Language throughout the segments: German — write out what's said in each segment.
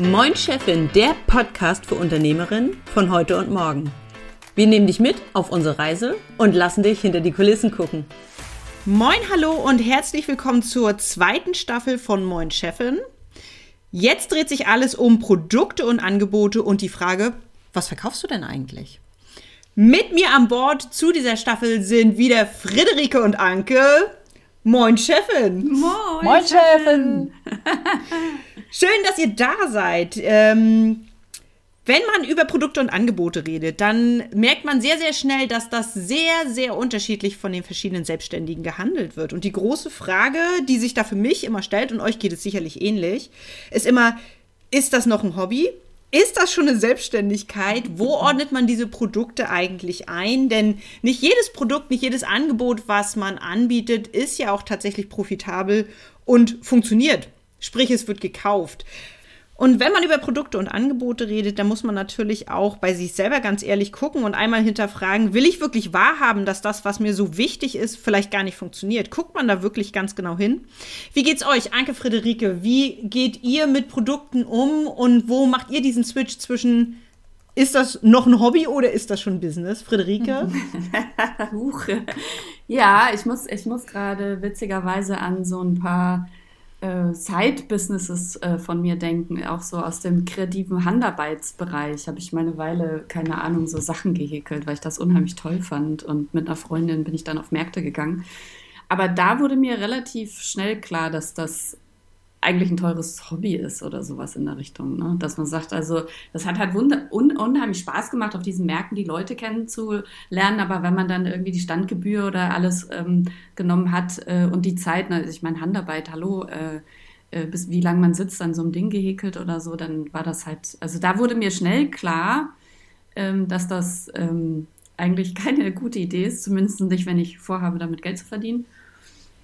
Moin Chefin, der Podcast für Unternehmerinnen von heute und morgen. Wir nehmen dich mit auf unsere Reise und lassen dich hinter die Kulissen gucken. Moin, hallo und herzlich willkommen zur zweiten Staffel von Moin Chefin. Jetzt dreht sich alles um Produkte und Angebote und die Frage, was verkaufst du denn eigentlich? Mit mir an Bord zu dieser Staffel sind wieder Friederike und Anke. Moin Chefin. Moin, Moin Chefin. Schön, dass ihr da seid. Ähm, wenn man über Produkte und Angebote redet, dann merkt man sehr, sehr schnell, dass das sehr, sehr unterschiedlich von den verschiedenen Selbstständigen gehandelt wird. Und die große Frage, die sich da für mich immer stellt, und euch geht es sicherlich ähnlich, ist immer, ist das noch ein Hobby? Ist das schon eine Selbstständigkeit? Wo ordnet man diese Produkte eigentlich ein? Denn nicht jedes Produkt, nicht jedes Angebot, was man anbietet, ist ja auch tatsächlich profitabel und funktioniert. Sprich, es wird gekauft. Und wenn man über Produkte und Angebote redet, dann muss man natürlich auch bei sich selber ganz ehrlich gucken und einmal hinterfragen, will ich wirklich wahrhaben, dass das, was mir so wichtig ist, vielleicht gar nicht funktioniert? Guckt man da wirklich ganz genau hin? Wie geht's euch, Anke Friederike? Wie geht ihr mit Produkten um und wo macht ihr diesen Switch zwischen ist das noch ein Hobby oder ist das schon Business, Friederike? Ja, ich muss, ich muss gerade witzigerweise an so ein paar äh, Side-Businesses äh, von mir denken, auch so aus dem kreativen Handarbeitsbereich habe ich meine Weile, keine Ahnung, so Sachen gehäkelt, weil ich das unheimlich toll fand und mit einer Freundin bin ich dann auf Märkte gegangen. Aber da wurde mir relativ schnell klar, dass das eigentlich ein teures Hobby ist oder sowas in der Richtung. Ne? Dass man sagt, also das hat halt un, unheimlich Spaß gemacht, auf diesen Märkten die Leute kennenzulernen, aber wenn man dann irgendwie die Standgebühr oder alles ähm, genommen hat äh, und die Zeit, ne, also ich meine Handarbeit, hallo, äh, äh, bis wie lange man sitzt an so einem Ding gehäkelt oder so, dann war das halt, also da wurde mir schnell klar, ähm, dass das ähm, eigentlich keine gute Idee ist, zumindest nicht, wenn ich vorhabe, damit Geld zu verdienen.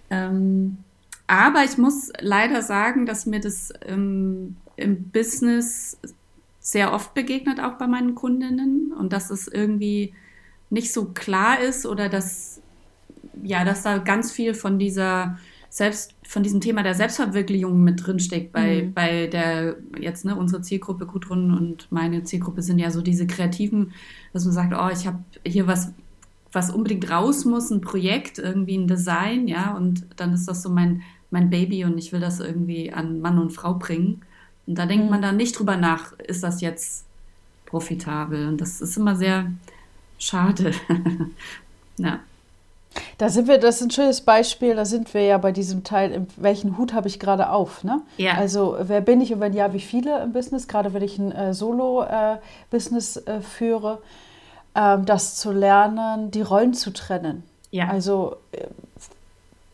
Ähm, aber ich muss leider sagen, dass mir das ähm, im Business sehr oft begegnet, auch bei meinen Kundinnen. Und dass es irgendwie nicht so klar ist oder dass, ja, dass da ganz viel von dieser selbst von diesem Thema der Selbstverwirklichung mit drinsteckt bei, mhm. bei der jetzt ne unsere Zielgruppe Gudrun und meine Zielgruppe sind ja so diese kreativen, dass man sagt, oh ich habe hier was was unbedingt raus muss, ein Projekt irgendwie ein Design, ja und dann ist das so mein mein Baby und ich will das irgendwie an Mann und Frau bringen. Und da denkt man dann nicht drüber nach, ist das jetzt profitabel? Und das ist immer sehr schade. ja. Da sind wir, das ist ein schönes Beispiel, da sind wir ja bei diesem Teil, welchen Hut habe ich gerade auf, ne? Ja. Also wer bin ich und wenn ja, wie viele im Business, gerade wenn ich ein äh, Solo-Business äh, äh, führe, ähm, das zu lernen, die Rollen zu trennen. Ja. Also äh,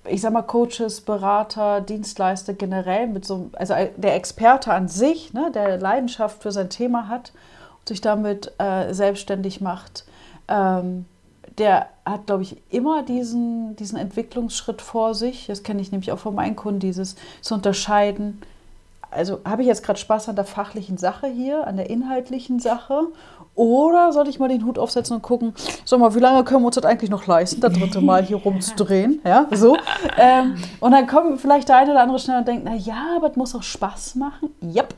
ich sag mal, Coaches, Berater, Dienstleister generell mit so, also der Experte an sich, ne, der Leidenschaft für sein Thema hat und sich damit äh, selbstständig macht, ähm, der hat, glaube ich, immer diesen, diesen Entwicklungsschritt vor sich. Das kenne ich nämlich auch von meinen Kunden, dieses zu unterscheiden. Also habe ich jetzt gerade Spaß an der fachlichen Sache hier, an der inhaltlichen Sache oder soll ich mal den Hut aufsetzen und gucken, sag mal, wie lange können wir uns das eigentlich noch leisten, das dritte Mal hier rumzudrehen? Ja, so. Ähm, und dann kommt vielleicht der eine oder andere schnell und denkt, na ja, aber es muss auch Spaß machen. Yep.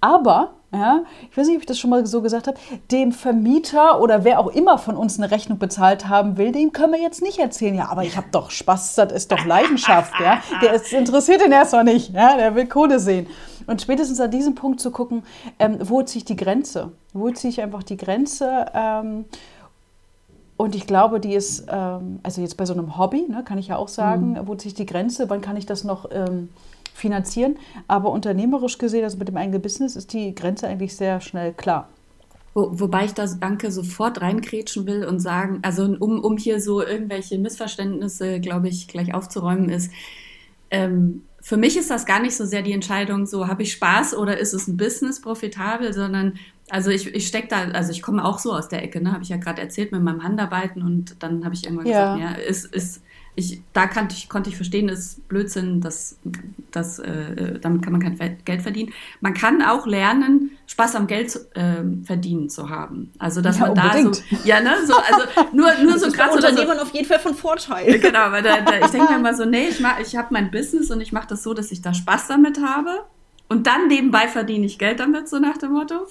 Aber, ja, ich weiß nicht, ob ich das schon mal so gesagt habe, dem Vermieter oder wer auch immer von uns eine Rechnung bezahlt haben will, dem können wir jetzt nicht erzählen, ja, aber ich habe doch Spaß, das ist doch Leidenschaft, ja. Der ist, interessiert ihn erstmal nicht, ja, der will Kohle sehen. Und spätestens an diesem Punkt zu gucken, ähm, wo ziehe ich die Grenze? Wo ziehe ich einfach die Grenze? Ähm, und ich glaube, die ist, ähm, also jetzt bei so einem Hobby, ne, kann ich ja auch sagen, mhm. wo ziehe ich die Grenze? Wann kann ich das noch ähm, finanzieren? Aber unternehmerisch gesehen, also mit dem eigenen Business, ist die Grenze eigentlich sehr schnell klar. Wo, wobei ich das Danke sofort reinkrätschen will und sagen, also um, um hier so irgendwelche Missverständnisse, glaube ich, gleich aufzuräumen, ist, ähm, für mich ist das gar nicht so sehr die Entscheidung, so habe ich Spaß oder ist es ein Business profitabel, sondern also ich, ich stecke da, also ich komme auch so aus der Ecke, ne, habe ich ja gerade erzählt mit meinem Handarbeiten und dann habe ich irgendwann ja. gesagt, ja, ist, ist, ich, da kannte ich, konnte ich verstehen, ist Blödsinn, dass, dass, äh, damit kann man kein Geld verdienen. Man kann auch lernen, Spaß am Geld äh, verdienen zu haben. Also dass ja, man unbedingt. da so, ja, ne, so, also nur, nur so gerade Unternehmen so, auf jeden Fall von Vorteil. Genau, weil da, da, ich denke mir immer so, nee, ich, mach, ich habe mein Business und ich mache das so, dass ich da Spaß damit habe und dann nebenbei verdiene ich Geld damit, so nach dem Motto.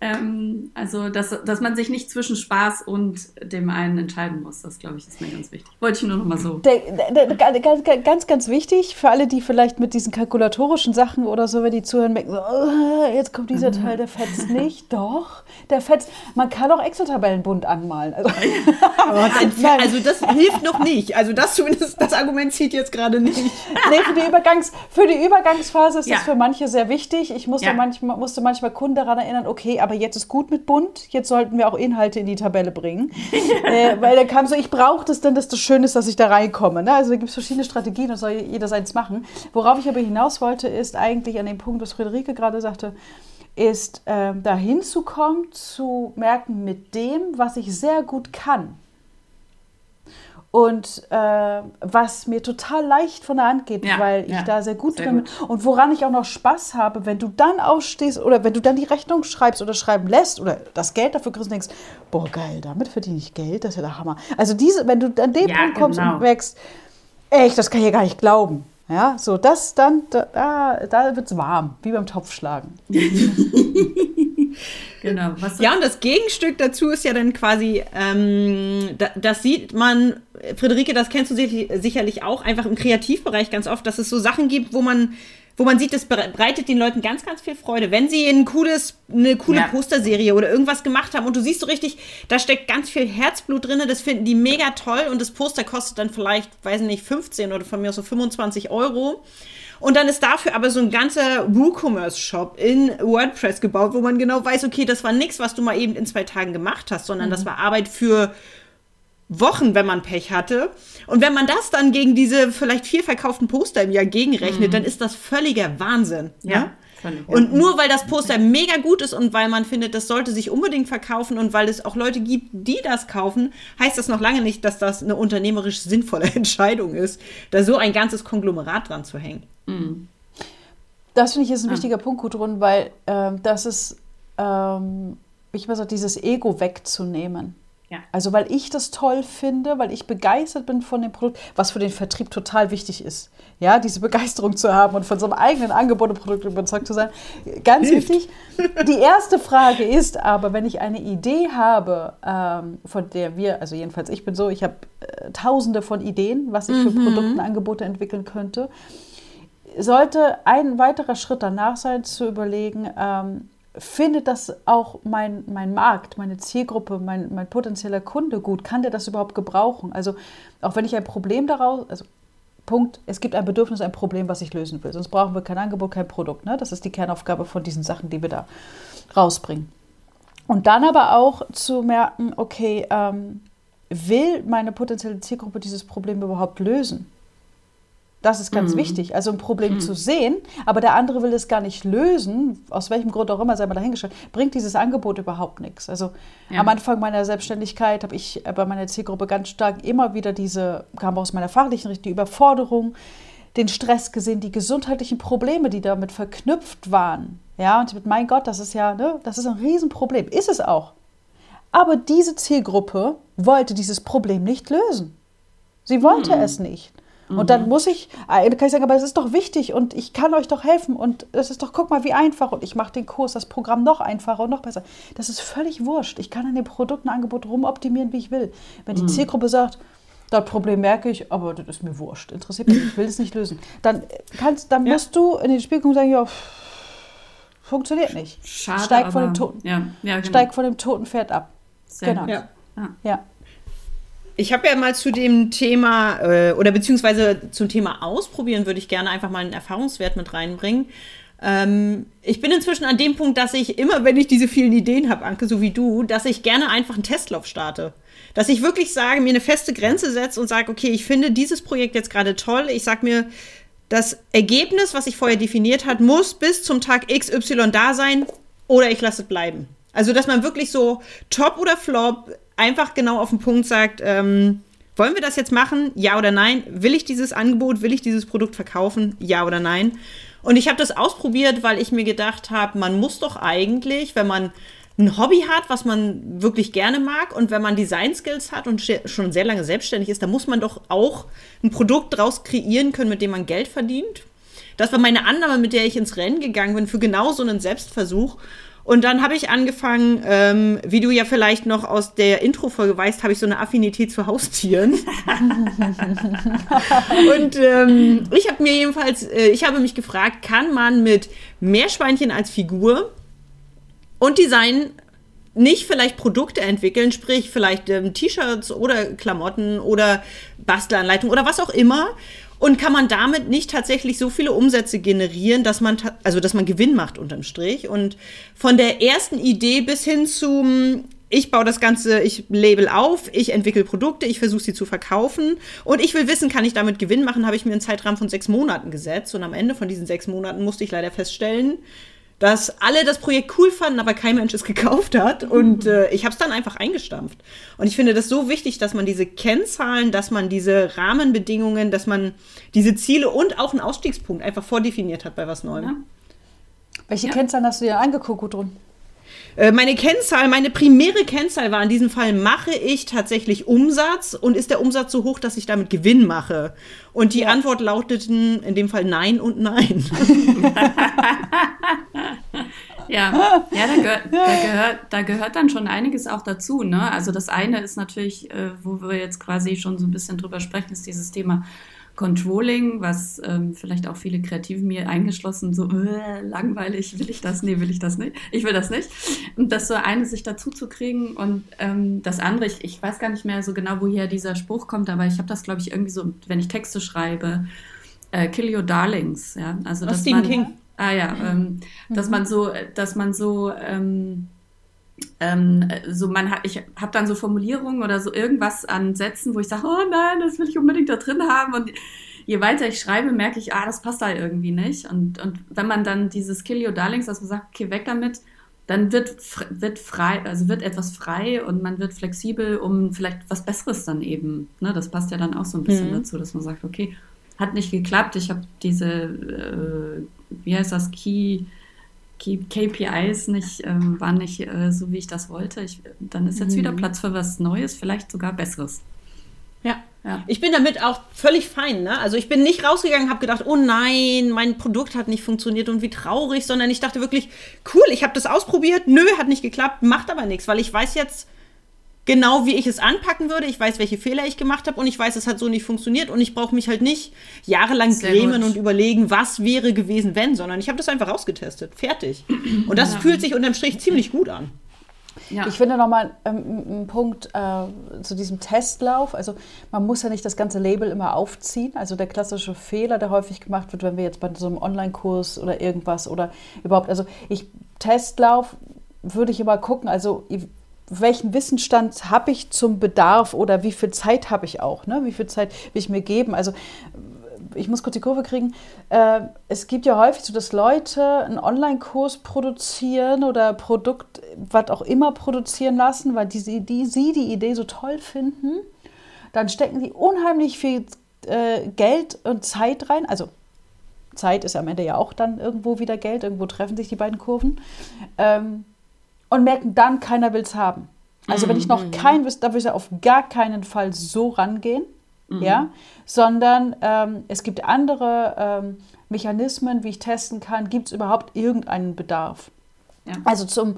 Ähm, also, dass, dass man sich nicht zwischen Spaß und dem einen entscheiden muss, das glaube ich ist mir ganz wichtig. Wollte ich nur noch mal so. Der, der, der, ganz, ganz, ganz wichtig für alle, die vielleicht mit diesen kalkulatorischen Sachen oder so, wenn die zuhören, merken, so, oh, jetzt kommt dieser Teil, der fetzt nicht. Doch, der fetzt. Man kann auch Excel-Tabellen bunt anmalen. Also, also, das hilft noch nicht. Also das zumindest, das Argument zieht jetzt gerade nicht. nee, für die, Übergangs, für die Übergangsphase ist ja. das für manche sehr wichtig. Ich musste, ja. manchmal, musste manchmal Kunden daran erinnern, okay, aber jetzt ist gut mit bunt, jetzt sollten wir auch Inhalte in die Tabelle bringen. äh, weil da kam so, ich brauche das dann, dass das schön ist, dass ich da reinkomme. Ne? Also da gibt es verschiedene Strategien, das soll jeder seins machen. Worauf ich aber hinaus wollte, ist eigentlich an dem Punkt, was Friederike gerade sagte, ist äh, dahin zu kommen, zu merken, mit dem, was ich sehr gut kann, und äh, was mir total leicht von der Hand geht, ja, weil ich ja, da sehr gut sehr drin bin und woran ich auch noch Spaß habe, wenn du dann aufstehst oder wenn du dann die Rechnung schreibst oder schreiben lässt oder das Geld dafür kriegst und denkst, boah geil, damit verdiene ich Geld, das ist ja der Hammer. Also diese, wenn du an den ja, Punkt kommst genau. und wächst, echt, das kann ich ja gar nicht glauben. Ja, so das dann, da, da wird es warm, wie beim Topfschlagen. genau. ja, und das Gegenstück dazu ist ja dann quasi, ähm, da, das sieht man, Friederike, das kennst du sicherlich auch, einfach im Kreativbereich ganz oft, dass es so Sachen gibt, wo man wo man sieht, das bereitet den Leuten ganz, ganz viel Freude. Wenn sie ein cooles, eine coole ja. Posterserie oder irgendwas gemacht haben und du siehst so richtig, da steckt ganz viel Herzblut drin, das finden die mega toll und das Poster kostet dann vielleicht, weiß nicht, 15 oder von mir aus so 25 Euro. Und dann ist dafür aber so ein ganzer WooCommerce-Shop in WordPress gebaut, wo man genau weiß, okay, das war nichts, was du mal eben in zwei Tagen gemacht hast, sondern mhm. das war Arbeit für Wochen, wenn man Pech hatte. Und wenn man das dann gegen diese vielleicht vier verkauften Poster im Jahr gegenrechnet, mhm. dann ist das völliger Wahnsinn. Ja. ja? Und nur weil das Poster mega gut ist und weil man findet, das sollte sich unbedingt verkaufen und weil es auch Leute gibt, die das kaufen, heißt das noch lange nicht, dass das eine unternehmerisch sinnvolle Entscheidung ist, da so ein ganzes Konglomerat dran zu hängen. Mhm. Das finde ich ist ein ja. wichtiger Punkt, Gudrun, weil ähm, das ist, ähm, ich weiß auch, dieses Ego wegzunehmen. Ja. Also weil ich das toll finde, weil ich begeistert bin von dem Produkt, was für den Vertrieb total wichtig ist. Ja, diese Begeisterung zu haben und von so einem eigenen Angebot und Produkt überzeugt zu sein. Ganz Hilft. wichtig. Die erste Frage ist aber, wenn ich eine Idee habe, ähm, von der wir, also jedenfalls ich bin so, ich habe äh, tausende von Ideen, was ich mhm. für Produkte und Angebote entwickeln könnte, sollte ein weiterer Schritt danach sein, zu überlegen, ähm, findet das auch mein, mein Markt, meine Zielgruppe, mein, mein potenzieller Kunde gut? Kann der das überhaupt gebrauchen? Also auch wenn ich ein Problem daraus, also Punkt, es gibt ein Bedürfnis, ein Problem, was ich lösen will. Sonst brauchen wir kein Angebot, kein Produkt. Ne? Das ist die Kernaufgabe von diesen Sachen, die wir da rausbringen. Und dann aber auch zu merken, okay, ähm, will meine potenzielle Zielgruppe dieses Problem überhaupt lösen? Das ist ganz mhm. wichtig. Also ein Problem mhm. zu sehen, aber der andere will es gar nicht lösen, aus welchem Grund auch immer, sei mal dahingestellt, bringt dieses Angebot überhaupt nichts. Also ja. am Anfang meiner Selbstständigkeit habe ich bei meiner Zielgruppe ganz stark immer wieder diese, kam aus meiner fachlichen Richtung, die Überforderung, den Stress gesehen, die gesundheitlichen Probleme, die damit verknüpft waren. Ja, und mit, mein Gott, das ist ja, ne, das ist ein Riesenproblem. Ist es auch. Aber diese Zielgruppe wollte dieses Problem nicht lösen. Sie wollte mhm. es nicht. Und dann mhm. muss ich, äh, kann ich sagen, aber es ist doch wichtig und ich kann euch doch helfen und es ist doch, guck mal, wie einfach und ich mache den Kurs, das Programm noch einfacher und noch besser. Das ist völlig wurscht. Ich kann an dem Produkt ein Angebot rumoptimieren, wie ich will. Wenn die mhm. Zielgruppe sagt, das Problem merke ich, aber das ist mir wurscht, interessiert mich, ich will es nicht lösen. Dann, kannst, dann ja. musst du in den Spiel kommen und sagen, ja, funktioniert nicht. Schade, steig, von dem toten, ja, ja, genau. steig von dem toten Pferd ab. Sehr genau. Ja. ja. Ich habe ja mal zu dem Thema äh, oder beziehungsweise zum Thema Ausprobieren würde ich gerne einfach mal einen Erfahrungswert mit reinbringen. Ähm, ich bin inzwischen an dem Punkt, dass ich immer, wenn ich diese vielen Ideen habe, Anke, so wie du, dass ich gerne einfach einen Testlauf starte. Dass ich wirklich sage, mir eine feste Grenze setze und sage, okay, ich finde dieses Projekt jetzt gerade toll. Ich sage mir, das Ergebnis, was ich vorher definiert hat, muss bis zum Tag XY da sein oder ich lasse es bleiben. Also, dass man wirklich so top oder flop einfach genau auf den Punkt sagt, ähm, wollen wir das jetzt machen? Ja oder nein? Will ich dieses Angebot, will ich dieses Produkt verkaufen? Ja oder nein? Und ich habe das ausprobiert, weil ich mir gedacht habe, man muss doch eigentlich, wenn man ein Hobby hat, was man wirklich gerne mag und wenn man Design Skills hat und schon sehr lange selbstständig ist, dann muss man doch auch ein Produkt daraus kreieren können, mit dem man Geld verdient. Das war meine Annahme, mit der ich ins Rennen gegangen bin für genau so einen Selbstversuch. Und dann habe ich angefangen, ähm, wie du ja vielleicht noch aus der Intro-Folge weißt, habe ich so eine Affinität zu Haustieren. und ähm, ich habe mir jedenfalls, äh, ich habe mich gefragt, kann man mit Meerschweinchen als Figur und Design nicht vielleicht Produkte entwickeln, sprich vielleicht ähm, T-Shirts oder Klamotten oder Bastelanleitungen oder was auch immer. Und kann man damit nicht tatsächlich so viele Umsätze generieren, dass man, also dass man Gewinn macht unterm Strich? Und von der ersten Idee bis hin zum, ich baue das Ganze, ich label auf, ich entwickle Produkte, ich versuche sie zu verkaufen und ich will wissen, kann ich damit Gewinn machen, habe ich mir einen Zeitrahmen von sechs Monaten gesetzt. Und am Ende von diesen sechs Monaten musste ich leider feststellen, dass alle das Projekt cool fanden, aber kein Mensch es gekauft hat. Und äh, ich habe es dann einfach eingestampft. Und ich finde das so wichtig, dass man diese Kennzahlen, dass man diese Rahmenbedingungen, dass man diese Ziele und auch einen Ausstiegspunkt einfach vordefiniert hat bei was Neuem. Ja. Welche ja. Kennzahlen hast du dir angeguckt, Gudrun? Äh, meine Kennzahl, meine primäre Kennzahl war in diesem Fall, mache ich tatsächlich Umsatz und ist der Umsatz so hoch, dass ich damit Gewinn mache? Und die ja. Antwort lauteten in dem Fall Nein und Nein. ja, ja da, gehört, da, gehört, da gehört dann schon einiges auch dazu. Ne? Also das eine ist natürlich, äh, wo wir jetzt quasi schon so ein bisschen drüber sprechen, ist dieses Thema Controlling, was ähm, vielleicht auch viele Kreativen mir eingeschlossen, so äh, langweilig, will ich das? Nee, will ich das nicht. Ich will das nicht. Und das so eine sich dazu zu kriegen und ähm, das andere, ich, ich weiß gar nicht mehr so genau, woher dieser Spruch kommt, aber ich habe das, glaube ich, irgendwie so, wenn ich Texte schreibe, äh, Kill Your Darlings, ja. Also, dass Stephen man, King. Ah ja, ähm, mhm. dass man so, dass man so ähm, ähm, so man hat, ich habe dann so Formulierungen oder so irgendwas an Sätzen, wo ich sage, oh nein, das will ich unbedingt da drin haben und je weiter ich schreibe, merke ich, ah, das passt da irgendwie nicht. Und, und wenn man dann dieses Kill Your Darlings, dass man sagt, okay, weg damit, dann wird, wird frei, also wird etwas frei und man wird flexibel, um vielleicht was Besseres dann eben. Ne, das passt ja dann auch so ein bisschen mhm. dazu, dass man sagt, okay, hat nicht geklappt, ich habe diese, äh, wie heißt das, Key KPIs nicht, ähm, waren nicht äh, so, wie ich das wollte. Ich, dann ist jetzt mhm. wieder Platz für was Neues, vielleicht sogar Besseres. Ja. ja. Ich bin damit auch völlig fein. Ne? Also ich bin nicht rausgegangen, habe gedacht, oh nein, mein Produkt hat nicht funktioniert und wie traurig, sondern ich dachte wirklich, cool, ich habe das ausprobiert, nö, hat nicht geklappt, macht aber nichts, weil ich weiß jetzt, genau, wie ich es anpacken würde. Ich weiß, welche Fehler ich gemacht habe und ich weiß, es hat so nicht funktioniert und ich brauche mich halt nicht jahrelang Sehr grämen gut. und überlegen, was wäre gewesen, wenn, sondern ich habe das einfach ausgetestet. Fertig. Und das ja. fühlt sich unterm Strich ziemlich gut an. Ja. Ich finde nochmal ähm, einen Punkt äh, zu diesem Testlauf. Also man muss ja nicht das ganze Label immer aufziehen. Also der klassische Fehler, der häufig gemacht wird, wenn wir jetzt bei so einem Online-Kurs oder irgendwas oder überhaupt, also ich Testlauf würde ich immer gucken. Also welchen Wissensstand habe ich zum Bedarf oder wie viel Zeit habe ich auch, ne? wie viel Zeit will ich mir geben. Also ich muss kurz die Kurve kriegen. Äh, es gibt ja häufig so, dass Leute einen Online-Kurs produzieren oder Produkt, was auch immer produzieren lassen, weil die, die, sie die Idee so toll finden. Dann stecken die unheimlich viel äh, Geld und Zeit rein. Also Zeit ist am Ende ja auch dann irgendwo wieder Geld. Irgendwo treffen sich die beiden Kurven. Ähm, und merken dann, keiner will es haben. Also mhm. wenn ich noch mhm. kein wüsste, da würde ich auf gar keinen Fall so rangehen, mhm. ja, sondern ähm, es gibt andere ähm, Mechanismen, wie ich testen kann, gibt es überhaupt irgendeinen Bedarf. Ja. Also zum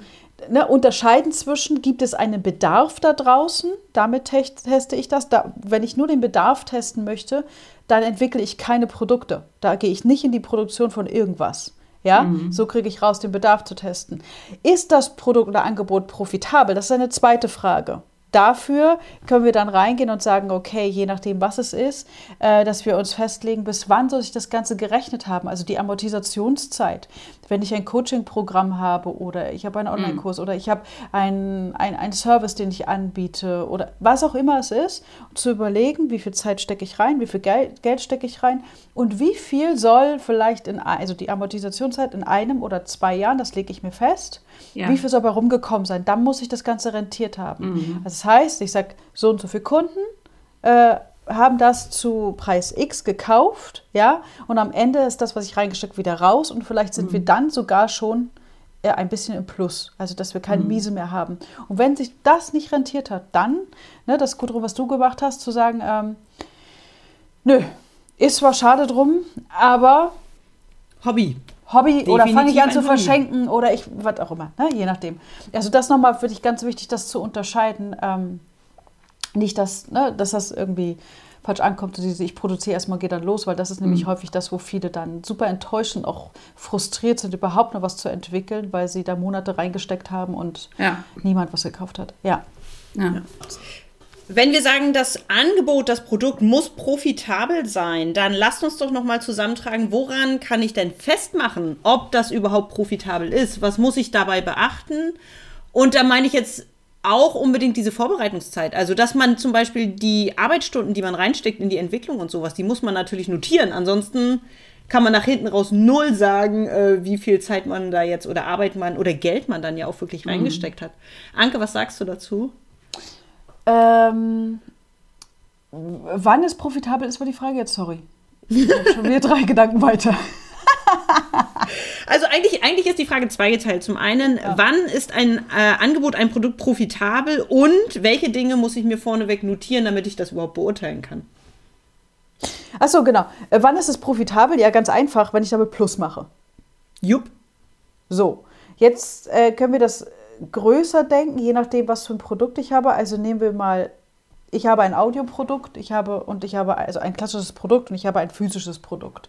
ne, Unterscheiden zwischen, gibt es einen Bedarf da draußen, damit teste ich das. Da, wenn ich nur den Bedarf testen möchte, dann entwickle ich keine Produkte. Da gehe ich nicht in die Produktion von irgendwas. Ja, mhm. so kriege ich raus, den Bedarf zu testen. Ist das Produkt oder Angebot profitabel? Das ist eine zweite Frage dafür können wir dann reingehen und sagen, okay, je nachdem, was es ist, äh, dass wir uns festlegen, bis wann soll sich das Ganze gerechnet haben, also die Amortisationszeit. Wenn ich ein Coaching-Programm habe oder ich habe einen mhm. Online-Kurs mm. oder ich habe einen ein Service, den ich anbiete oder was auch immer es ist, zu überlegen, wie viel Zeit stecke ich rein, wie viel Geld, Geld stecke ich rein und wie viel soll vielleicht in, also die Amortisationszeit in einem oder zwei Jahren, das lege ich mir fest, ja. wie viel soll bei rumgekommen sein, dann muss ich das Ganze rentiert haben. Mhm. Also das heißt, ich sage, so und so viele Kunden äh, haben das zu Preis X gekauft, ja, und am Ende ist das, was ich reingesteckt, wieder raus und vielleicht sind mhm. wir dann sogar schon äh, ein bisschen im Plus, also dass wir keine mhm. Miese mehr haben. Und wenn sich das nicht rentiert hat, dann, ne, das Gudrun, was du gemacht hast, zu sagen, ähm, nö, ist zwar schade drum, aber Hobby. Hobby oder fange ich an Definitiv zu ein Hobby. verschenken oder ich, was auch immer, ne? je nachdem. Also das nochmal für dich ganz wichtig, das zu unterscheiden. Ähm, nicht, dass, ne, dass das irgendwie falsch ankommt, diese, ich produziere erstmal, gehe dann los, weil das ist nämlich häufig das, wo viele dann super enttäuscht und auch frustriert sind, überhaupt noch was zu entwickeln, weil sie da Monate reingesteckt haben und Ja. niemand was gekauft hat. Ja. ja. Wenn wir sagen, das Angebot, das Produkt muss profitabel sein, dann lasst uns doch noch mal zusammentragen, woran kann ich denn festmachen, ob das überhaupt profitabel ist? Was muss ich dabei beachten? Und da meine ich jetzt auch unbedingt diese Vorbereitungszeit. Also, dass man zum Beispiel die Arbeitsstunden, die man reinsteckt in die Entwicklung und sowas, die muss man natürlich notieren. Ansonsten kann man nach hinten raus null sagen, äh, wie viel Zeit man da jetzt oder Arbeit man oder Geld man dann ja auch wirklich reingesteckt hat. Anke, was sagst du dazu? Ähm, wann es profitabel ist, war die Frage jetzt, sorry. Ich schon wieder drei Gedanken weiter. Also eigentlich, eigentlich ist die Frage zweigeteilt. Zum einen, wann ist ein äh, Angebot, ein Produkt profitabel und welche Dinge muss ich mir vorneweg notieren, damit ich das überhaupt beurteilen kann? Achso, genau. Äh, wann ist es profitabel? Ja, ganz einfach, wenn ich damit Plus mache. Jupp. So, jetzt äh, können wir das größer denken, je nachdem, was für ein Produkt ich habe. Also nehmen wir mal, ich habe ein Audioprodukt, ich habe und ich habe also ein klassisches Produkt und ich habe ein physisches Produkt.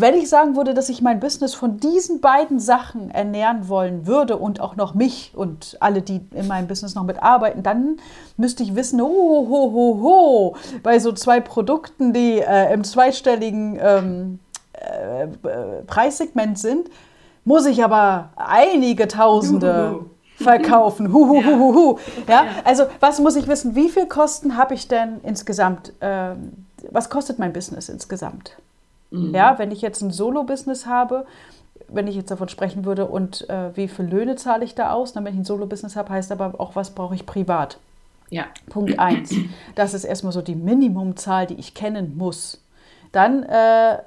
Wenn ich sagen würde, dass ich mein Business von diesen beiden Sachen ernähren wollen würde und auch noch mich und alle, die in meinem Business noch mitarbeiten, dann müsste ich wissen, oh, ho, ho, ho, bei so zwei Produkten, die äh, im zweistelligen ähm, äh, äh, Preissegment sind, muss ich aber einige Tausende verkaufen. Hu, hu, hu, hu, hu. Ja? Also was muss ich wissen? Wie viel Kosten habe ich denn insgesamt? Ähm, was kostet mein Business insgesamt? Ja, wenn ich jetzt ein Solo-Business habe, wenn ich jetzt davon sprechen würde, und äh, wie viele Löhne zahle ich da aus? Dann, wenn ich ein Solo-Business habe, heißt aber auch, was brauche ich privat? Ja. Punkt 1. Das ist erstmal so die Minimumzahl, die ich kennen muss. Dann äh,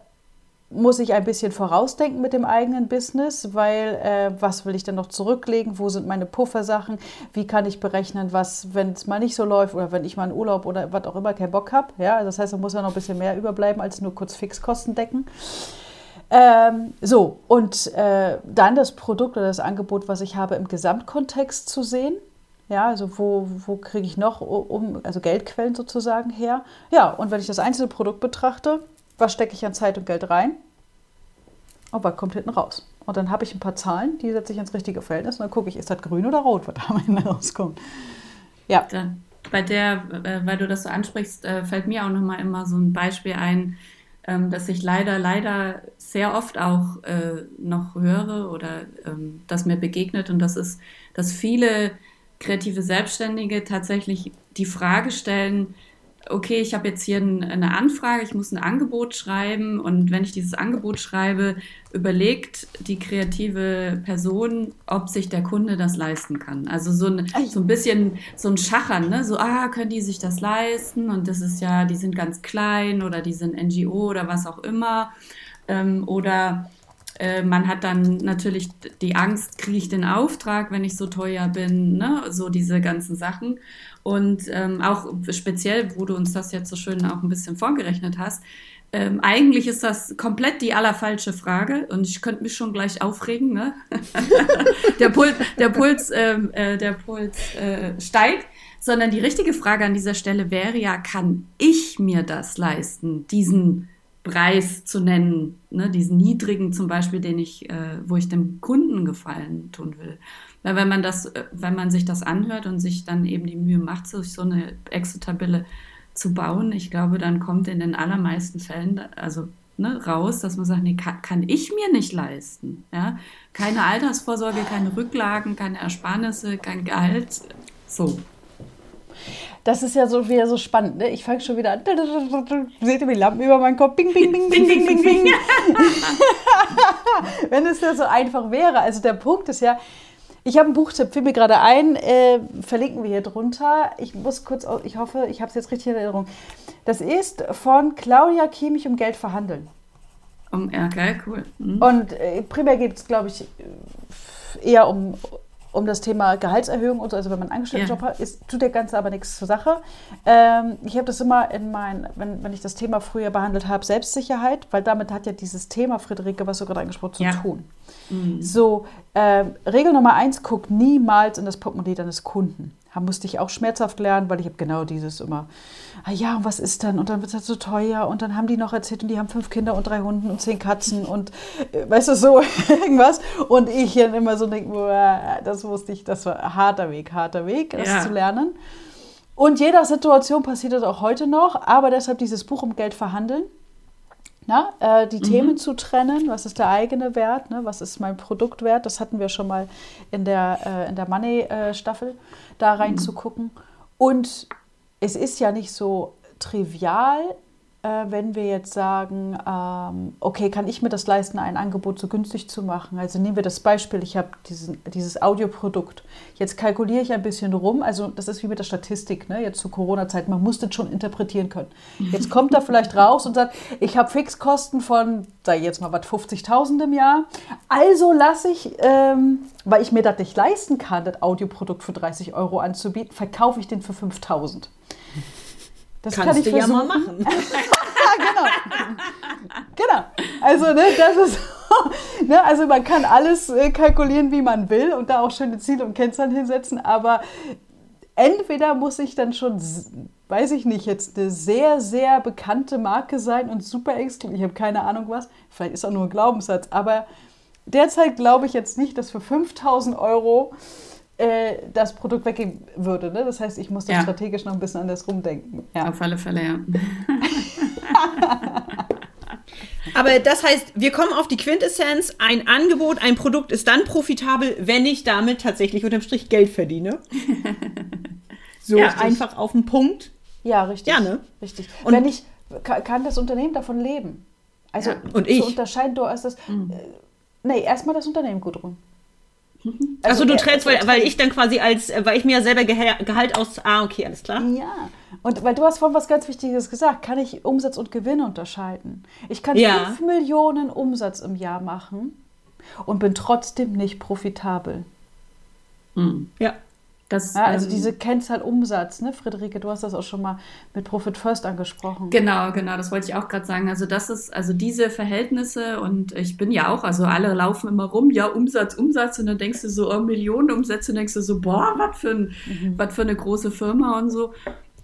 muss ich ein bisschen vorausdenken mit dem eigenen Business, weil äh, was will ich denn noch zurücklegen? Wo sind meine Puffersachen? Wie kann ich berechnen, was, wenn es mal nicht so läuft oder wenn ich mal einen Urlaub oder was auch immer keinen Bock habe? Ja, das heißt, da muss ja noch ein bisschen mehr überbleiben als nur kurz Fixkosten decken. Ähm, so, und äh, dann das Produkt oder das Angebot, was ich habe, im Gesamtkontext zu sehen. Ja, also wo, wo kriege ich noch um, also Geldquellen sozusagen her? Ja, und wenn ich das einzelne Produkt betrachte, was stecke ich an Zeit und Geld rein? Und was kommt hinten raus? Und dann habe ich ein paar Zahlen, die setze ich ins richtige Verhältnis und dann gucke ich, ist das grün oder rot, was da am Ende rauskommt. Ja. Da, bei der, äh, weil du das so ansprichst, äh, fällt mir auch nochmal immer so ein Beispiel ein, ähm, dass ich leider, leider sehr oft auch äh, noch höre oder ähm, das mir begegnet und das ist, dass viele kreative Selbstständige tatsächlich die Frage stellen, okay, ich habe jetzt hier eine Anfrage, ich muss ein Angebot schreiben und wenn ich dieses Angebot schreibe, überlegt die kreative Person, ob sich der Kunde das leisten kann. Also so ein, so ein bisschen so ein Schachern, ne? so, ah, können die sich das leisten und das ist ja, die sind ganz klein oder die sind NGO oder was auch immer ähm, oder äh, man hat dann natürlich die Angst, kriege ich den Auftrag, wenn ich so teuer bin, ne? so diese ganzen Sachen. Und ähm, auch speziell, wo du uns das jetzt so schön auch ein bisschen vorgerechnet hast, ähm, eigentlich ist das komplett die allerfalsche Frage und ich könnte mich schon gleich aufregen. Ne? der Puls, der Puls, ähm, äh, der Puls äh, steigt. Sondern die richtige Frage an dieser Stelle wäre ja, kann ich mir das leisten, diesen Preis zu nennen, ne, diesen niedrigen zum Beispiel, den ich, äh, wo ich dem Kunden gefallen tun will. Weil wenn man das, wenn man sich das anhört und sich dann eben die Mühe macht, sich so eine Excel-Tabelle zu bauen, ich glaube, dann kommt in den allermeisten Fällen, also ne, raus, dass man sagt, nee, kann, kann ich mir nicht leisten. Ja? Keine Altersvorsorge, keine Rücklagen, keine Ersparnisse, kein Gehalt. So. Das ist ja so wieder so spannend. Ne? Ich fange schon wieder an. Seht ihr die Lampen über meinen Kopf? Bing, bing, bing, bing, bing, bing, bing. Wenn es ja so einfach wäre. Also der Punkt ist ja, ich habe einen Buchtipp, fiel mir gerade ein, äh, verlinken wir hier drunter. Ich muss kurz, ich hoffe, ich habe es jetzt richtig in Erinnerung. Das ist von Claudia Kiemich um Geld verhandeln. Um, ja, geil, cool. Mhm. Und äh, primär geht es, glaube ich, eher um um das Thema Gehaltserhöhung und so, also wenn man einen Angestelltenjob ja. hat, ist, tut der Ganze aber nichts zur Sache. Ähm, ich habe das immer in mein, wenn, wenn ich das Thema früher behandelt habe, Selbstsicherheit, weil damit hat ja dieses Thema, Friederike, was du gerade angesprochen hast, zu tun. Mhm. So, ähm, Regel Nummer eins, guck niemals in das Portemonnaie deines Kunden. Da musste ich auch schmerzhaft lernen, weil ich habe genau dieses immer, ah ja, und was ist denn? Und dann wird es halt so teuer und dann haben die noch erzählt und die haben fünf Kinder und drei Hunden und zehn Katzen und äh, weißt du, so irgendwas. Und ich dann immer so denke, das wusste ich, das war ein harter Weg, harter Weg, das ja. zu lernen. Und jeder Situation passiert das auch heute noch, aber deshalb dieses Buch um Geld verhandeln na, äh, die mhm. Themen zu trennen, was ist der eigene Wert, ne, was ist mein Produktwert, das hatten wir schon mal in der, äh, in der Money-Staffel, äh, da reinzugucken. Mhm. Und es ist ja nicht so trivial, wenn wir jetzt sagen, ähm, okay, kann ich mir das leisten, ein Angebot so günstig zu machen? Also nehmen wir das Beispiel, ich habe dieses Audioprodukt. Jetzt kalkuliere ich ein bisschen rum, also das ist wie mit der Statistik, ne? jetzt zu Corona-Zeit, man muss das schon interpretieren können. Jetzt kommt er vielleicht raus und sagt, ich habe Fixkosten von, sei jetzt mal was, 50.000 im Jahr, also lasse ich, ähm, weil ich mir das nicht leisten kann, das Audioprodukt für 30 Euro anzubieten, verkaufe ich den für 5.000. Das Kannst kann ich du versuchen. ja mal machen. genau. genau. Also, ne, das ist. ne, also, man kann alles äh, kalkulieren, wie man will und da auch schöne Ziele und Kennzahlen hinsetzen, aber entweder muss ich dann schon, weiß ich nicht, jetzt eine sehr, sehr bekannte Marke sein und super exklusiv. Ich habe keine Ahnung was. Vielleicht ist auch nur ein Glaubenssatz, aber derzeit glaube ich jetzt nicht, dass für 5000 Euro äh, das Produkt weggehen würde. Ne? Das heißt, ich muss da ja. strategisch noch ein bisschen anders rumdenken. Ja. Auf alle Fälle, ja. Aber das heißt, wir kommen auf die Quintessenz, ein Angebot, ein Produkt ist dann profitabel, wenn ich damit tatsächlich unterm Strich Geld verdiene. So ja, einfach auf den Punkt. Ja, richtig. Ja, ne? Richtig. Und wenn ich, kann das Unternehmen davon leben? Also ja, und ich. zu unterscheiden, du hast das. Mhm. Äh, nee, erstmal das Unternehmen gut rum. Mhm. Also, also du trägst, weil, weil ich dann quasi als, äh, weil ich mir ja selber Gehalt aus, ah, okay, alles klar. Ja, und weil du hast vorhin was ganz Wichtiges gesagt, kann ich Umsatz und Gewinn unterscheiden. Ich kann ja. 5 Millionen Umsatz im Jahr machen und bin trotzdem nicht profitabel. Mhm. Ja. Das, ja, also ähm, diese Kennzahl Umsatz, ne, Friederike, du hast das auch schon mal mit Profit First angesprochen. Genau, genau, das wollte ich auch gerade sagen. Also das ist, also diese Verhältnisse und ich bin ja auch, also alle laufen immer rum, ja, Umsatz, Umsatz und dann denkst du so, oh, Millionen Umsätze und denkst du so, boah, was für, ein, mhm. was für eine große Firma und so.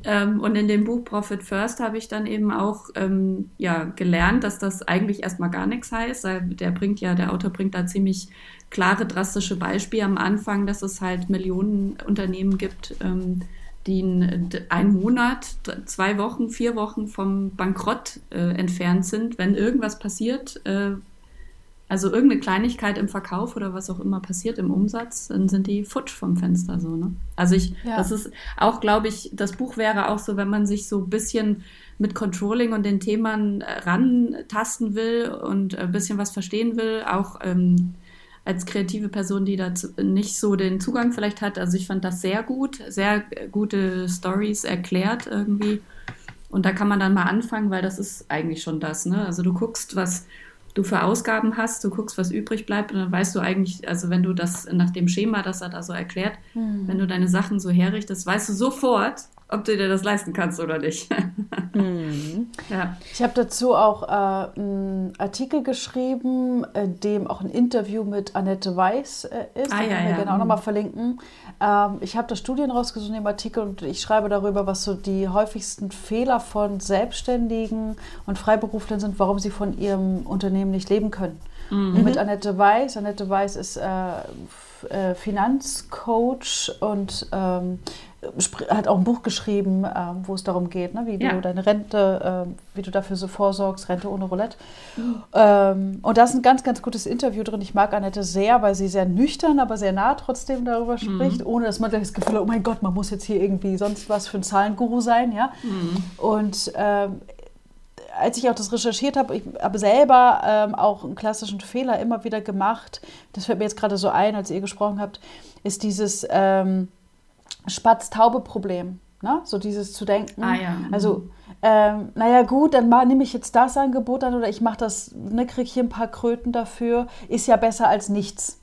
Ähm, und in dem Buch Profit First habe ich dann eben auch ähm, ja, gelernt, dass das eigentlich erstmal gar nichts heißt. Der bringt ja, der Autor bringt da ziemlich klare, drastische Beispiele am Anfang, dass es halt Millionen Unternehmen gibt, ähm, die einen Monat, zwei Wochen, vier Wochen vom Bankrott äh, entfernt sind, wenn irgendwas passiert, äh, also irgendeine Kleinigkeit im Verkauf oder was auch immer passiert im Umsatz, dann sind die futsch vom Fenster so, ne? Also ich, ja. das ist auch, glaube ich, das Buch wäre auch so, wenn man sich so ein bisschen mit Controlling und den Themen rantasten will und ein bisschen was verstehen will, auch ähm, als kreative Person, die dazu nicht so den Zugang vielleicht hat. Also ich fand das sehr gut, sehr gute Stories erklärt irgendwie. Und da kann man dann mal anfangen, weil das ist eigentlich schon das. Ne? Also du guckst, was du für Ausgaben hast, du guckst, was übrig bleibt und dann weißt du eigentlich, also wenn du das nach dem Schema, das er da so erklärt, hm. wenn du deine Sachen so herrichtest, weißt du sofort, ob du dir das leisten kannst oder nicht. mhm. ja. Ich habe dazu auch äh, einen Artikel geschrieben, in dem auch ein Interview mit Annette Weiß äh, ist. Ah, ja, können wir ja. gerne auch nochmal mhm. verlinken. Ähm, ich habe da Studien rausgesucht in dem Artikel und ich schreibe darüber, was so die häufigsten Fehler von Selbstständigen und Freiberuflern sind, warum sie von ihrem Unternehmen nicht leben können. Mhm. Mit Annette Weiß. Annette Weiß ist äh, äh Finanzcoach und ähm, hat auch ein Buch geschrieben, äh, wo es darum geht, ne, wie ja. du deine Rente, äh, wie du dafür so vorsorgst, Rente ohne Roulette. Mhm. Ähm, und da ist ein ganz, ganz gutes Interview drin. Ich mag Annette sehr, weil sie sehr nüchtern, aber sehr nah trotzdem darüber mhm. spricht, ohne dass man das Gefühl hat, oh mein Gott, man muss jetzt hier irgendwie sonst was für ein Zahlenguru sein, ja. Mhm. Und ähm, als ich auch das recherchiert habe, ich habe selber ähm, auch einen klassischen Fehler immer wieder gemacht. Das fällt mir jetzt gerade so ein, als ihr gesprochen habt, ist dieses ähm, Spatz-Taube-Problem. Ne? So dieses zu denken. Ah, ja. Also, ähm, naja, gut, dann nehme ich jetzt das Angebot an oder ich mache das, ne, kriege hier ein paar Kröten dafür. Ist ja besser als nichts.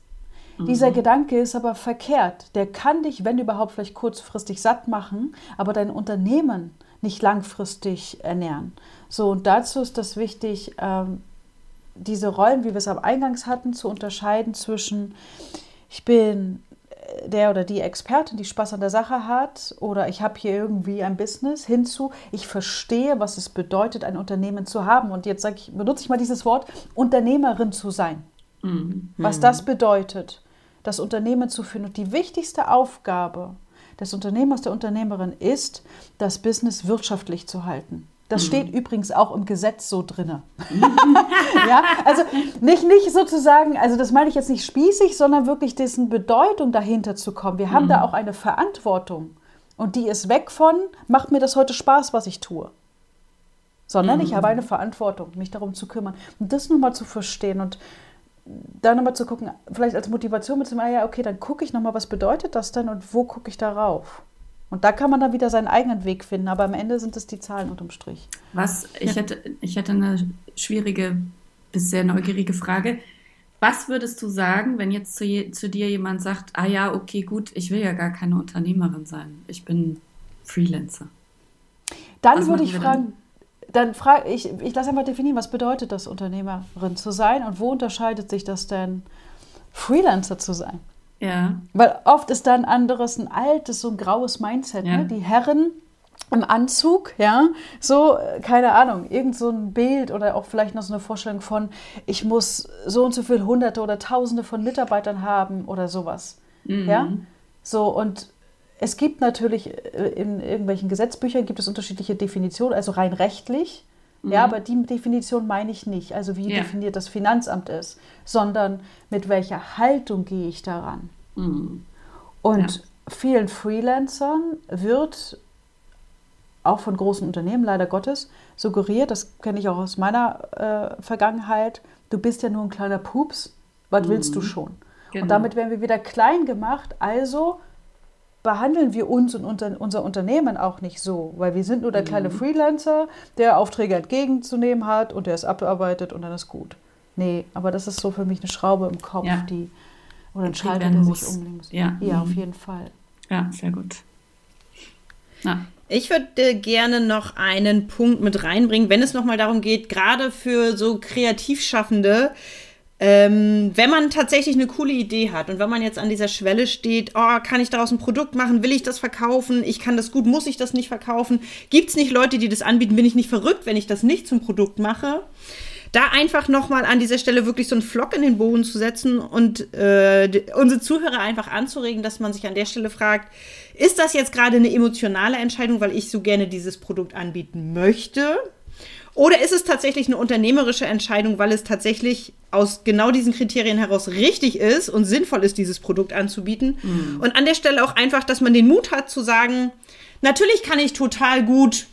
Dieser Gedanke ist aber verkehrt. Der kann dich, wenn überhaupt, vielleicht kurzfristig satt machen, aber dein Unternehmen nicht langfristig ernähren. So, und dazu ist das wichtig, ähm, diese Rollen, wie wir es am Eingangs hatten, zu unterscheiden zwischen, ich bin der oder die Expertin, die Spaß an der Sache hat, oder ich habe hier irgendwie ein Business, hinzu, ich verstehe, was es bedeutet, ein Unternehmen zu haben. Und jetzt ich, benutze ich mal dieses Wort, Unternehmerin zu sein. Mhm. Was das bedeutet, das Unternehmen zu führen. Und die wichtigste Aufgabe des Unternehmers, der Unternehmerin ist, das Business wirtschaftlich zu halten. Das mhm. steht übrigens auch im Gesetz so drinne. ja, also nicht, nicht sozusagen, also das meine ich jetzt nicht spießig, sondern wirklich dessen Bedeutung dahinter zu kommen. Wir haben mhm. da auch eine Verantwortung. Und die ist weg von, macht mir das heute Spaß, was ich tue. Sondern mhm. ich habe eine Verantwortung, mich darum zu kümmern. Und das nochmal zu verstehen und da nochmal zu gucken, vielleicht als Motivation mit dem, ah ja, okay, dann gucke ich nochmal, was bedeutet das denn und wo gucke ich darauf? Und da kann man dann wieder seinen eigenen Weg finden, aber am Ende sind es die Zahlen unterm Strich. Was, ich, ja. hätte, ich hätte eine schwierige, bis sehr neugierige Frage. Was würdest du sagen, wenn jetzt zu, je, zu dir jemand sagt, ah ja, okay, gut, ich will ja gar keine Unternehmerin sein, ich bin Freelancer? Dann was würde ich fragen, dann frage ich, ich lasse einmal definieren, was bedeutet das, Unternehmerin zu sein und wo unterscheidet sich das denn, Freelancer zu sein? Ja. Weil oft ist da ein anderes, ein altes, so ein graues Mindset. Ja. Ne? Die Herren im Anzug, ja, so, keine Ahnung, irgend so ein Bild oder auch vielleicht noch so eine Vorstellung von, ich muss so und so viele Hunderte oder Tausende von Mitarbeitern haben oder sowas. Mhm. Ja, so und es gibt natürlich äh, in irgendwelchen Gesetzbüchern gibt es unterschiedliche Definitionen, also rein rechtlich. Mhm. Ja, aber die Definition meine ich nicht, also wie ja. definiert das Finanzamt ist, sondern mit welcher Haltung gehe ich daran. Mhm. Und ja. vielen Freelancern wird auch von großen Unternehmen, leider Gottes, suggeriert, das kenne ich auch aus meiner äh, Vergangenheit, du bist ja nur ein kleiner Pups, was mhm. willst du schon? Genau. Und damit werden wir wieder klein gemacht, also behandeln wir uns und unser, unser Unternehmen auch nicht so, weil wir sind nur der mhm. kleine Freelancer, der Aufträge entgegenzunehmen hat und der es abarbeitet und dann ist gut. Nee, aber das ist so für mich eine Schraube im Kopf, ja. die oder ein Schalter, der sich umlegen muss. Ja, ja mhm. auf jeden Fall. Ja, sehr gut. Ja. Ich würde gerne noch einen Punkt mit reinbringen, wenn es nochmal darum geht, gerade für so Kreativschaffende, ähm, wenn man tatsächlich eine coole Idee hat und wenn man jetzt an dieser Schwelle steht, oh, kann ich daraus ein Produkt machen, will ich das verkaufen, ich kann das gut, muss ich das nicht verkaufen, gibt es nicht Leute, die das anbieten, bin ich nicht verrückt, wenn ich das nicht zum Produkt mache? Da einfach nochmal an dieser Stelle wirklich so einen Flock in den Boden zu setzen und äh, unsere Zuhörer einfach anzuregen, dass man sich an der Stelle fragt, ist das jetzt gerade eine emotionale Entscheidung, weil ich so gerne dieses Produkt anbieten möchte? Oder ist es tatsächlich eine unternehmerische Entscheidung, weil es tatsächlich aus genau diesen Kriterien heraus richtig ist und sinnvoll ist, dieses Produkt anzubieten? Mhm. Und an der Stelle auch einfach, dass man den Mut hat zu sagen, natürlich kann ich total gut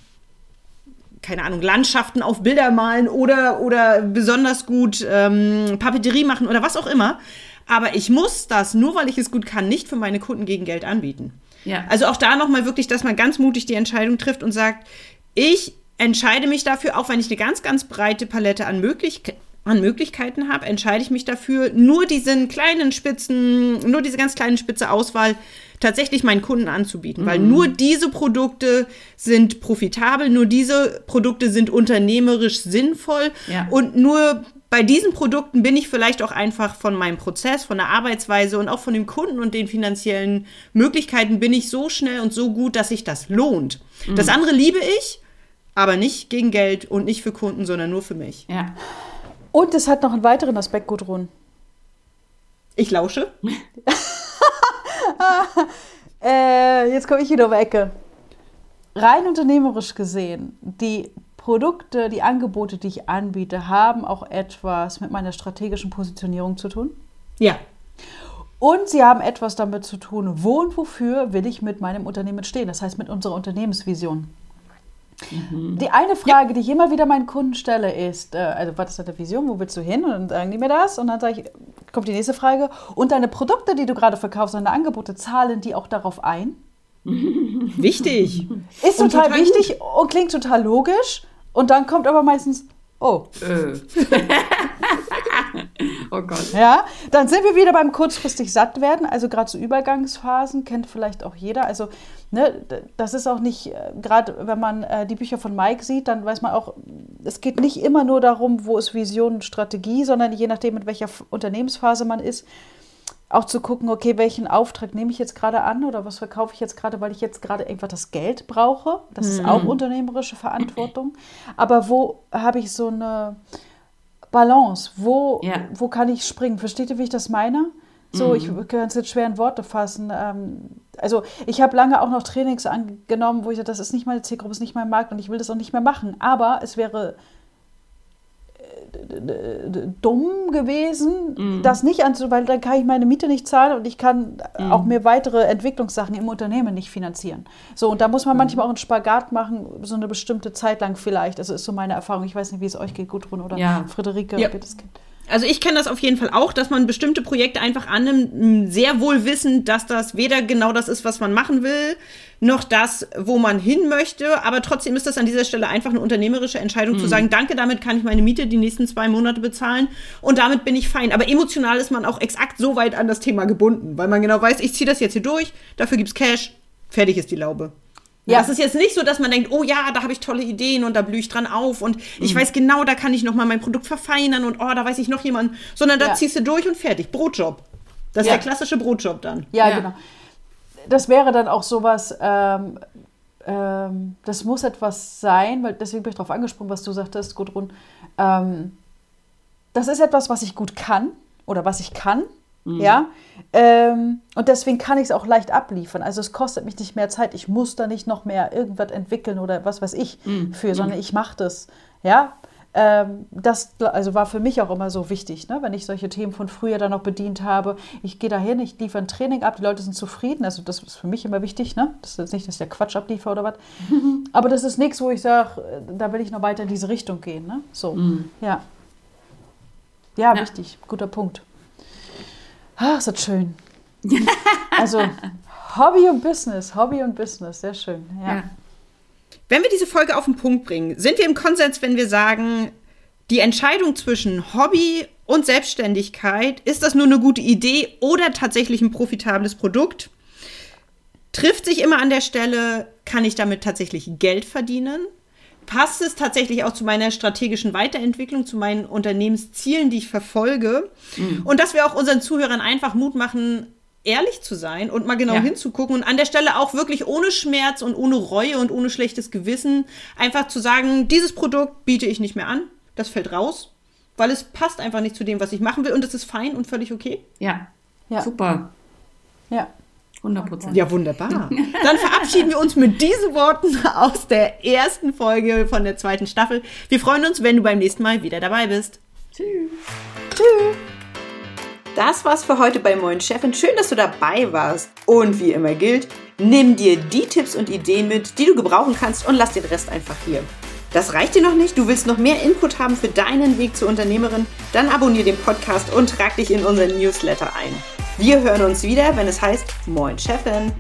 keine Ahnung, Landschaften auf Bilder malen oder, oder besonders gut ähm, Papeterie machen oder was auch immer. Aber ich muss das, nur weil ich es gut kann, nicht für meine Kunden gegen Geld anbieten. Ja. Also auch da nochmal wirklich, dass man ganz mutig die Entscheidung trifft und sagt, ich entscheide mich dafür, auch wenn ich eine ganz, ganz breite Palette an, Möglich an Möglichkeiten habe, entscheide ich mich dafür, nur diesen kleinen Spitzen, nur diese ganz kleine spitze Auswahl tatsächlich meinen Kunden anzubieten, mhm. weil nur diese Produkte sind profitabel, nur diese Produkte sind unternehmerisch sinnvoll ja. und nur bei diesen Produkten bin ich vielleicht auch einfach von meinem Prozess, von der Arbeitsweise und auch von dem Kunden und den finanziellen Möglichkeiten bin ich so schnell und so gut, dass sich das lohnt. Mhm. Das andere liebe ich, aber nicht gegen Geld und nicht für Kunden, sondern nur für mich. Ja. Und es hat noch einen weiteren Aspekt, Gudrun. Ich lausche. äh, jetzt komme ich wieder um die Ecke. Rein unternehmerisch gesehen, die Produkte, die Angebote, die ich anbiete, haben auch etwas mit meiner strategischen Positionierung zu tun. Ja. Und sie haben etwas damit zu tun, wo und wofür will ich mit meinem Unternehmen stehen. Das heißt, mit unserer Unternehmensvision. Mhm. Die eine Frage, ja. die ich immer wieder meinen Kunden stelle, ist, äh, also was ist deine Vision, wo willst du hin? Und dann sagen die mir das und dann sage ich, kommt die nächste Frage, und deine Produkte, die du gerade verkaufst, deine Angebote, zahlen die auch darauf ein? Wichtig. Ist total, total, wichtig gut. und klingt total logisch. Und dann kommt aber meistens, oh. Äh. Oh Gott. Ja, dann sind wir wieder beim kurzfristig satt werden, also gerade so Übergangsphasen, kennt vielleicht auch jeder. Also, ne, das ist auch nicht, äh, gerade wenn man äh, die Bücher von Mike sieht, dann weiß man auch, es geht nicht immer nur darum, wo ist Vision und Strategie, sondern je nachdem, in welcher Unternehmensphase man ist, auch zu gucken, okay, welchen Auftrag nehme ich jetzt gerade an oder was verkaufe ich jetzt gerade, weil ich jetzt gerade einfach das Geld brauche. Das ist auch unternehmerische Verantwortung. Aber wo habe ich so eine Balance? Wo, Ja. wo kann ich springen? Versteht ihr, wie ich das meine? So, ich kann es jetzt schwer in Worte fassen. Ähm, also ich habe lange auch noch Trainings angenommen, wo ich sage, das ist nicht meine Zielgruppe, ist nicht mein Markt und ich will das auch nicht mehr machen. Aber es wäre dumm gewesen, das nicht anzu, weil dann kann ich meine Miete nicht zahlen und ich kann auch mir weitere Entwicklungssachen im Unternehmen nicht finanzieren. So, und da muss man manchmal auch einen Spagat machen, so eine bestimmte Zeit lang vielleicht. Also ist so meine Erfahrung. Ich weiß nicht, wie es euch geht, Gudrun oder Ja. Friederike, Ja. ihr das kennt. Also ich kenne das auf jeden Fall auch, dass man bestimmte Projekte einfach annimmt, sehr wohl wissend, dass das weder genau das ist, was man machen will, noch das, wo man hin möchte. Aber trotzdem ist das an dieser Stelle einfach eine unternehmerische Entscheidung zu sagen, danke, damit kann ich meine Miete die nächsten zwei Monate bezahlen und damit bin ich fein. Aber emotional ist man auch exakt so weit an das Thema gebunden, weil man genau weiß, ich ziehe das jetzt hier durch, dafür gibt's Cash, fertig ist die Laube. Ja. Ja. Das ist jetzt nicht so, dass man denkt, oh ja, da habe ich tolle Ideen und da blühe ich dran auf und ich weiß genau, da kann ich noch mal mein Produkt verfeinern und oh, da weiß ich noch jemanden, sondern da Ja. ziehst du durch und fertig. Brotjob. Das Ja. ist der klassische Brotjob dann. Ja, Ja. genau. Das wäre dann auch sowas, ähm, ähm, das muss etwas sein, weil deswegen bin ich darauf angesprungen, was du sagtest, Gudrun. Ähm, das ist etwas, was ich gut kann oder was ich kann. Ja, ähm, und deswegen kann ich es auch leicht abliefern. Also es kostet mich nicht mehr Zeit. Ich muss da nicht noch mehr irgendwas entwickeln oder was weiß ich für, sondern ich mache das. Ja, ähm, das also war für mich auch immer so wichtig, ne? wenn ich solche Themen von früher dann noch bedient habe. Ich gehe dahin, ich liefere ein Training ab, die Leute sind zufrieden. Also das ist für mich immer wichtig. Ne? Das ist jetzt nicht, dass ich der Quatsch abliefer oder was. Aber das ist nichts, wo ich sage, da will ich noch weiter in diese Richtung gehen. Ne? So, ja. ja. Ja. wichtig. Guter Punkt. Ah, ist das schön. also Hobby und Business, Hobby und Business, sehr schön. Ja. Ja. Wenn wir diese Folge auf den Punkt bringen, sind wir im Konsens, wenn wir sagen, die Entscheidung zwischen Hobby und Selbstständigkeit, ist das nur eine gute Idee oder tatsächlich ein profitables Produkt? Trifft sich immer an der Stelle, kann ich damit tatsächlich Geld verdienen? Passt es tatsächlich auch zu meiner strategischen Weiterentwicklung, zu meinen Unternehmenszielen, die ich verfolge? Und dass wir auch unseren Zuhörern einfach Mut machen, ehrlich zu sein und mal genau Ja. hinzugucken und an der Stelle auch wirklich ohne Schmerz und ohne Reue und ohne schlechtes Gewissen einfach zu sagen, dieses Produkt biete ich nicht mehr an, das fällt raus, weil es passt einfach nicht zu dem, was ich machen will und es ist fein und völlig okay. Ja. Ja. Super. ja. 100 Prozent. Ja, wunderbar. Dann verabschieden wir uns mit diesen Worten aus der ersten Folge von der zweiten Staffel. Wir freuen uns, wenn du beim nächsten Mal wieder dabei bist. Das war's für heute bei Moin Chefin. Schön, dass du dabei warst. Und wie immer gilt, nimm dir die Tipps und Ideen mit, die du gebrauchen kannst und lass den Rest einfach hier. Das reicht dir noch nicht? Du willst noch mehr Input haben für deinen Weg zur Unternehmerin? Dann abonniere den Podcast und trag dich in unseren Newsletter ein. Wir hören uns wieder, wenn es heißt Moin Chefin.